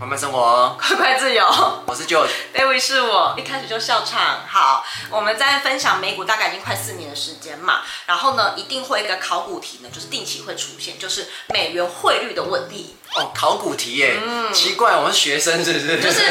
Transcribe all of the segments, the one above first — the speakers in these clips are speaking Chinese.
慢慢生活，快快自由。我是 George，David 是我，一开始就笑场。好，我们在分享美股大概已经快四年的时间嘛，然后呢，一定会一个考古题呢，就是定期会出现，就是美元汇率的问题。哦，考古题耶，嗯，奇怪，我们学生是不是？就是，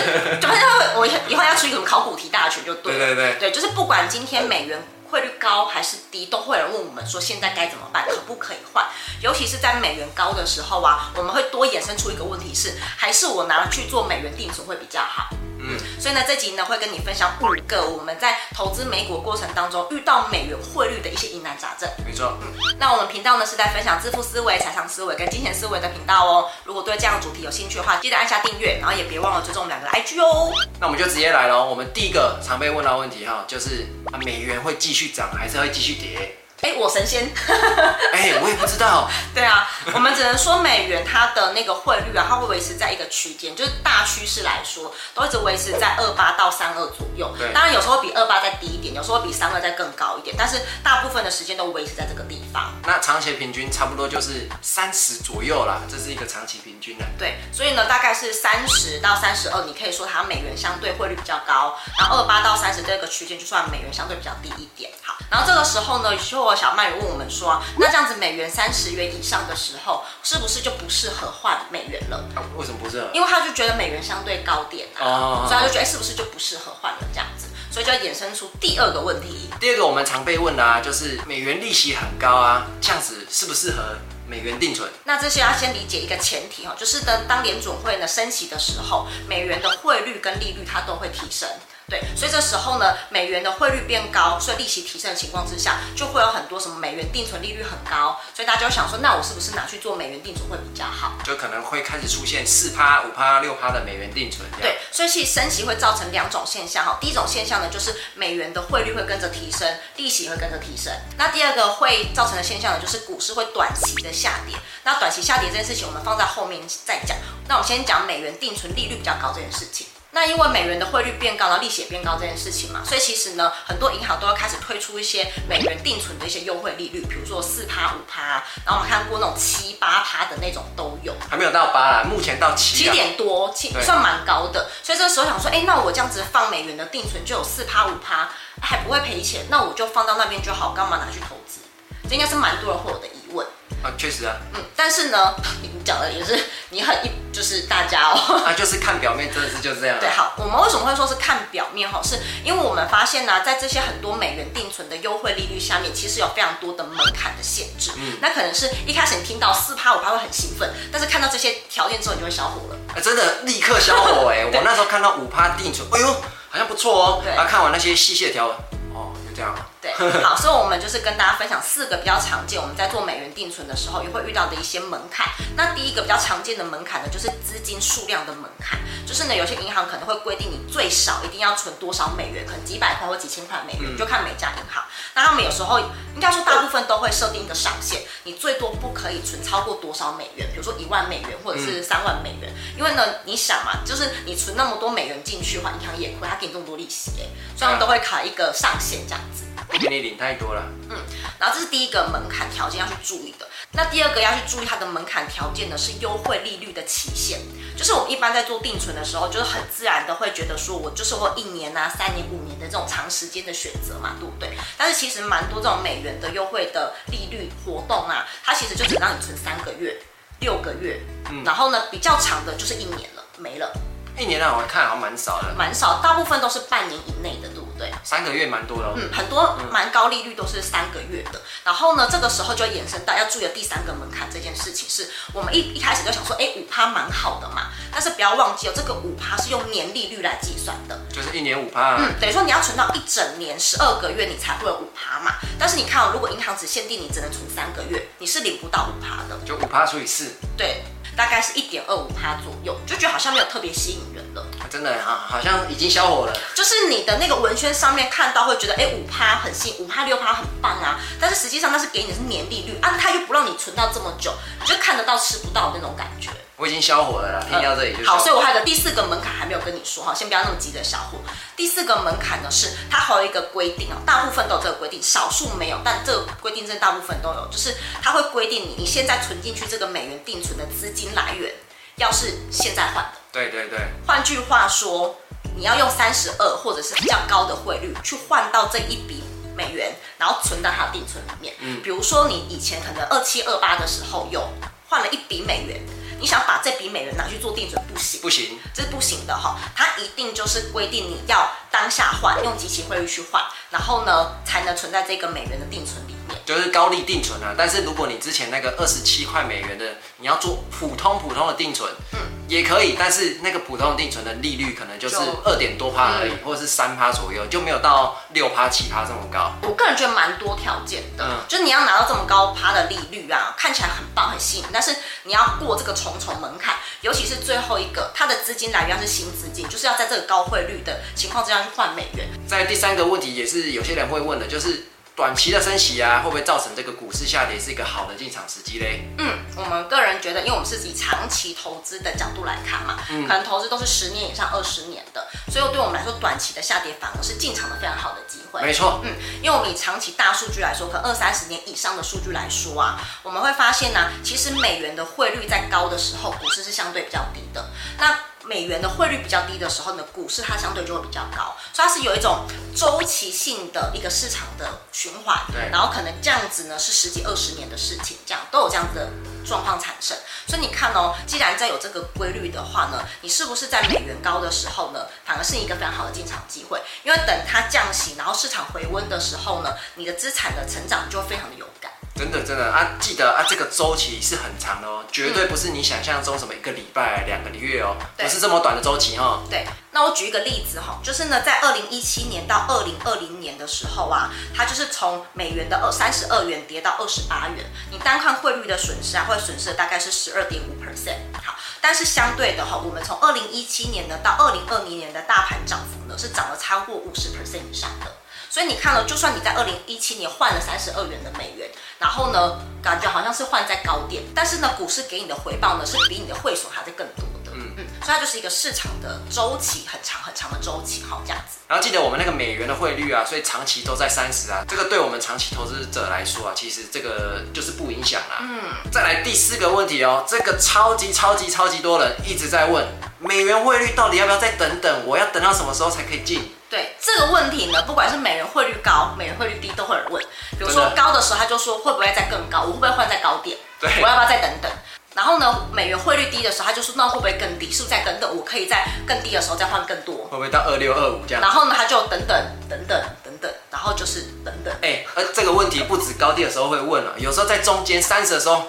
就反正我以后要出一个什么考古题大全就对。对对对，对，就是不管今天美元。汇率高还是低，都会有人问我们说现在该怎么办，可不可以换？尤其是在美元高的时候啊，我们会多衍生出一个问题是，还是我拿去做美元定存会比较好？嗯，所以呢，这集呢会跟你分享五个我们在投资美股过程当中遇到美元汇率的一些疑难杂症。没错，嗯，那我们频道呢是在分享致富思维、财商思维跟金钱思维的频道哦。如果对这样的主题有兴趣的话，记得按下订阅，然后也别忘了追踪我们两个 IG 哦。那我们就直接来喽。我们第一个常被问到的问题哈，就是啊，美元会继续涨还是会继续跌？哎，我神仙，哎，我也不知道。对啊，我们只能说美元它的那个汇率啊，它会维持在一个区间，就是大趋势来说，都一直维持在二八到三二左右。对，当然有时候比二八再低一点，有时候比三二再更高一点，但是大部分的时间都维持在这个地方。那长期平均差不多就是三十左右啦，这是一个长期平均的。对，所以呢，大概是三十到三十二，你可以说它美元相对汇率比较高，然后二八到三十这个区间就算美元相对比较低一点。好，然后这个时候呢，就小麦问我们说，那这样子美元三十元以上的时候，是不是就不适合换美元了？为什么不适合？因为他就觉得美元相对高点啊，哦、所以他就觉得是不是就不适合换了这样子，所以就要衍生出第二个问题。第二个我们常被问的啊，就是美元利息很高啊，这样子适不适合美元定存？那这些要先理解一个前提哈，就是呢，当联准会呢升息的时候，美元的汇率跟利率它都会提升。对，所以这时候呢，美元的汇率变高，所以利息提升的情况之下，就会有很多什么美元定存利率很高，所以大家就想说，那我是不是拿去做美元定存会比较好？就可能会开始出现四趴、五趴、六趴的美元定存。对，所以其实升息会造成两种现象哈。第一种现象呢，就是美元的汇率会跟着提升，利息会跟着提升。那第二个会造成的现象呢，就是股市会短期的下跌。那短期下跌这件事情，我们放在后面再讲。那我们先讲美元定存利率比较高这件事情。那因为美元的汇率变高，然后利息也变高这件事情嘛，所以其实呢，很多银行都要开始推出一些美元定存的一些优惠利率，比如说四趴、五趴，然后我们看过那种七八趴的那种都有，还没有到八啦，目前到七七点多，七算蛮高的。所以这个时候想说，哎，那我这样子放美元的定存就有四趴、五趴，还不会赔钱，那我就放到那边就好，干嘛拿去投资？这应该是蛮多人会有的疑问。啊，确实啊，嗯，但是呢，你讲的也是你很一，就是大家哦，啊，就是看表面，真的是就是这样。对，好，我们为什么会说是看表面哈？是因为我们发现呢、啊，在这些很多美元定存的优惠利率下面，其实有非常多的门槛的限制。嗯，那可能是一开始你听到四趴五趴会很兴奋，但是看到这些条件之后，你就会小火了。哎，真的立刻小火 哎！我那时候看到五趴定存，哎呦，好像不错哦。对，然后看完那些细细的条文。对，好，所以我们就是跟大家分享四个比较常见，我们在做美元定存的时候也会遇到的一些门槛。那第一个比较常见的门槛呢，就是资金数量的门槛，就是呢，有些银行可能会规定你最少一定要存多少美元，可能几百块或几千块美元，就看每家银行。那他们有时候应该说大部分都会设定一个上限，你最多不可以存超过多少美元，比如说一万美元或者是三万美元，因为呢，你想嘛，就是你存那么多美元进去的话，银行也亏，他给你这么多利息，哎，所以他们都会卡一个上限这样子。你领太多了。嗯，然后这是第一个门槛条件要去注意的。那第二个要去注意它的门槛条件呢，是优惠利率的期限。就是我们一般在做定存的时候，就是很自然的会觉得说，我就是会一年啊、三年、五年的这种长时间的选择嘛，对不对？但是其实蛮多这种美元的优惠的利率活动啊，它其实就只让你存三个月、六个月，嗯，然后呢比较长的就是一年了，没了。一年啊我看好像蛮少的，蛮少，大部分都是半年以内的，对不对？三个月蛮多的，哦，嗯，很多蛮高利率都是三个月的。然后呢，这个时候就衍生到要注意的第三个门槛这件事情是，我们一一开始就想说，哎，五趴蛮好的嘛，但是不要忘记哦，这个五趴是用年利率来计算的，就是一年五趴，嗯，等于说你要存到一整年十二个月，你才会有五趴嘛。但是你看哦，如果银行只限定你只能存三个月，你是领不到五趴的，就五趴除以四，对。大概是一点二五趴左右，就觉得好像没有特别吸引人了。真的哈，好像已经消火了。就是你的那个文宣上面看到会觉得，哎，五趴很新，五趴六趴很棒啊。但是实际上那是给你的是年利率啊，他又不让你存到这么久，你就看得到吃不到那种感觉。我已经消火了啦，听到这里就、嗯、好，所以我还有个第四个门槛还没有跟你说哈，先不要那么急着消火。第四个门槛呢是它还有一个规定啊，大部分都有这个规定，少数没有，但这个规定真的大部分都有，就是它会规定你你现在存进去这个美元定存的资金来源要是现在换的。对对对。换句话说，你要用三十二或者是比较高的汇率去换到这一笔美元，然后存到它的定存里面。嗯，比如说你以前可能二七二八的时候有换了一笔美元。你想把这笔美元拿去做定存，不行，不行，这是不行的哈。它一定就是规定你要当下换，用即期汇率去换，然后呢才能存在这个美元的定存里面，就是高利定存啊。但是如果你之前那个二十七块美元的，你要做普通普通的定存，嗯。也可以，但是那个普通定存的利率可能就是二点多趴而已，或者是三趴左右，就没有到六趴七趴这么高。我个人觉得蛮多条件的，嗯，就是你要拿到这么高趴的利率啊，看起来很棒很吸引，但是你要过这个重重门槛，尤其是最后一个，它的资金来源是新资金，就是要在这个高汇率的情况之下去换美元。在第三个问题也是有些人会问的，就是。短期的升息啊，会不会造成这个股市下跌是一个好的进场时机嘞？嗯，我们个人觉得，因为我们是以长期投资的角度来看嘛，嗯，可能投资都是十年以上、二十年的，所以对我们来说，短期的下跌反而是进场的非常好的机会。没错，嗯，因为我们以长期大数据来说，可能二三十年以上的数据来说啊，我们会发现呢、啊，其实美元的汇率在高的时候，股市是相对比较低的。那美元的汇率比较低的时候呢，股市它相对就会比较高，所以它是有一种周期性的一个市场的循环，对，然后可能这样子呢是十几二十年的事情，这样都有这样子的状况产生。所以你看哦，既然在有这个规律的话呢，你是不是在美元高的时候呢，反而是一个非常好的进场机会？因为等它降息，然后市场回温的时候呢，你的资产的成长就会非常的有感。真的真的啊，记得啊，这个周期是很长的哦，绝对不是你想象中什么一个礼拜、两个月哦，不是这么短的周期哈。对，那我举一个例子哈，就是呢，在二零一七年到二零二零年的时候啊，它就是从美元的二三十二元跌到二十八元，你单看汇率的损失啊，会损失大概是十二点五 percent。好，但是相对的哈，我们从二零一七年呢到二零二零年的大盘涨幅呢，是涨了超过五十 percent 以上的。所以你看了，就算你在二零一七年换了三十二元的美元，然后呢，感觉好像是换在高点，但是呢，股市给你的回报呢，是比你的汇损还是更多的。嗯嗯，所以它就是一个市场的周期很长很长的周期，好这样子。然后记得我们那个美元的汇率啊，所以长期都在三十啊，这个对我们长期投资者来说啊，其实这个就是不影响啦。嗯，再来第四个问题哦，这个超级超级超级多人一直在问，美元汇率到底要不要再等等？我要等到什么时候才可以进？对这个问题呢，不管是美元汇率高、美元汇率低，都会有人问。比如说高的时候，他就说会不会再更高？我会不会换在高点？对，我要不要再等等？然后呢，美元汇率低的时候，他就说那会不会更低？是不是再等等？我可以在更低的时候再换更多？会不会到二六二五这样？然后呢，他就等等等等等等，然后就是等等。哎，而这个问题不止高低的时候会问了，有时候在中间三十的时候。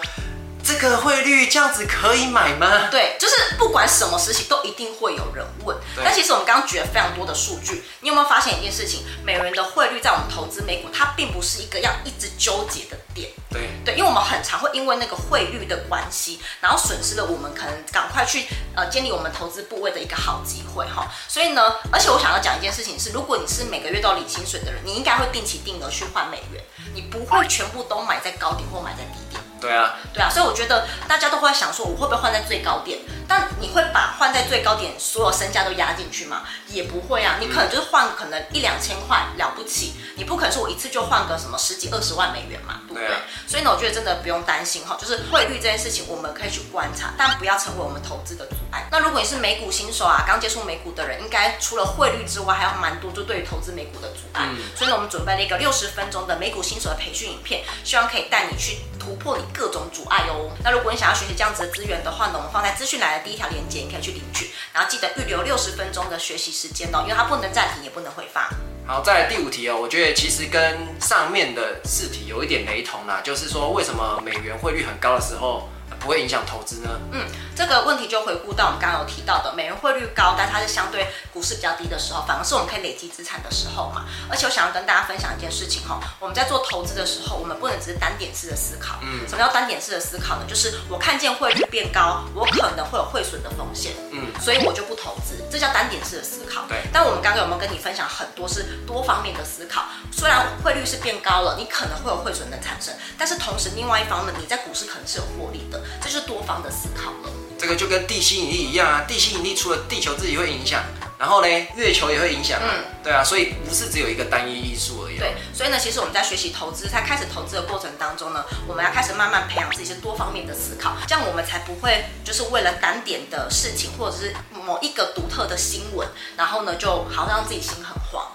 这个汇率这样子可以买吗？对，就是不管什么时期都一定会有人问。但其实我们刚刚举了非常多的数据，你有没有发现一件事情？美元的汇率在我们投资美股，它并不是一个要一直纠结的点。对对，因为我们很常会因为那个汇率的关系，然后损失了我们可能赶快去呃建立我们投资部位的一个好机会哈。所以呢，而且我想要讲一件事情是，如果你是每个月都要领薪水的人，你应该会定期定额去换美元，你不会全部都买在高点或买在低点。对啊，对啊，所以我觉得大家都会想说，我会不会换在最高点？但你会把最高点所有身价都压进去吗？也不会啊，你可能就是换可能一两千块了不起，你不可能说我一次就换个什么十几二十万美元嘛，对不对？对啊，所以呢，我觉得真的不用担心哈，就是汇率这件事情我们可以去观察，但不要成为我们投资的阻碍。那如果你是美股新手啊，刚接触美股的人，应该除了汇率之外，还有蛮多就对于投资美股的阻碍。嗯，所以呢，我们准备了一个六十分钟的美股新手的培训影片，希望可以带你去突破你各种阻碍哦。那如果你想要学习这样子的资源的话呢，我们放在资讯栏的第一条链接，你可以去领取。然后记得预留六十分钟的学习时间哦，因为它不能暂停，也不能回放。好，在第五题哦，我觉得其实跟上面的四题有一点雷同啦，就是说为什么美元汇率很高的时候，不会影响投资呢？嗯，这个问题就回顾到我们刚刚有提到的，美元汇率高，但它是相对股市比较低的时候，反而是我们可以累积资产的时候嘛。而且我想要跟大家分享一件事情哈，我们在做投资的时候，我们不能只是单点式的思考。嗯，什么叫单点式的思考呢？就是我看见汇率变高，我可能会有汇损的风险，嗯，所以我就不投资，这叫单点式的思考。对。但我们刚刚有没有跟你分享很多是多方面的思考？虽然汇率是变高了，你可能会有汇损的产生，但是同时另外一方面，你在股市可能是有获利的。这就是多方的思考了。这个就跟地心引力一样啊，地心引力除了地球自己会影响，然后呢，月球也会影响啊，嗯，对啊，所以不是只有一个单一因素而已。对，所以呢，其实我们在学习投资，在开始投资的过程当中呢，我们要开始慢慢培养自己是多方面的思考，这样我们才不会就是为了单点的事情，或者是某一个独特的新闻，然后呢，就好像让自己心很慌。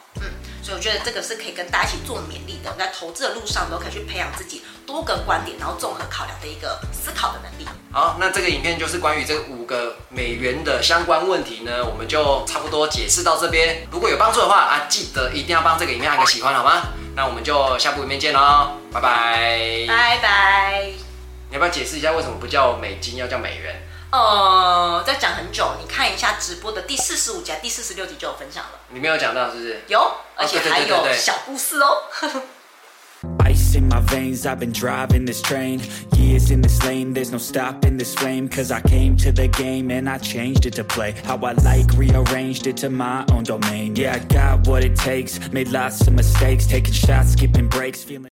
所以我觉得这个是可以跟大家一起做勉励的，我们在投资的路上都可以去培养自己多个观点，然后综合考量的一个思考的能力。好，那这个影片就是关于这五个美元的相关问题呢，我们就差不多解释到这边。如果有帮助的话啊，记得一定要帮这个影片按个喜欢，好吗？那我们就下部影片见喽，拜拜，拜拜。你要不要解释一下为什么不叫美金，要叫美元？呃，在讲很久，你看一下直播的第四十五集、第四十六集就有分享了。你没有讲到是不是？有，而且还有小故事哦。Ice in my veins, I've been driving this train. Years in this lane, there's no stopping this flame. Cause I came to the game and I changed it to play. How I like, rearranged it to my own domain. Yeah, I got what it takes, made lots of mistakes, taking shots, skipping breaks, feeling.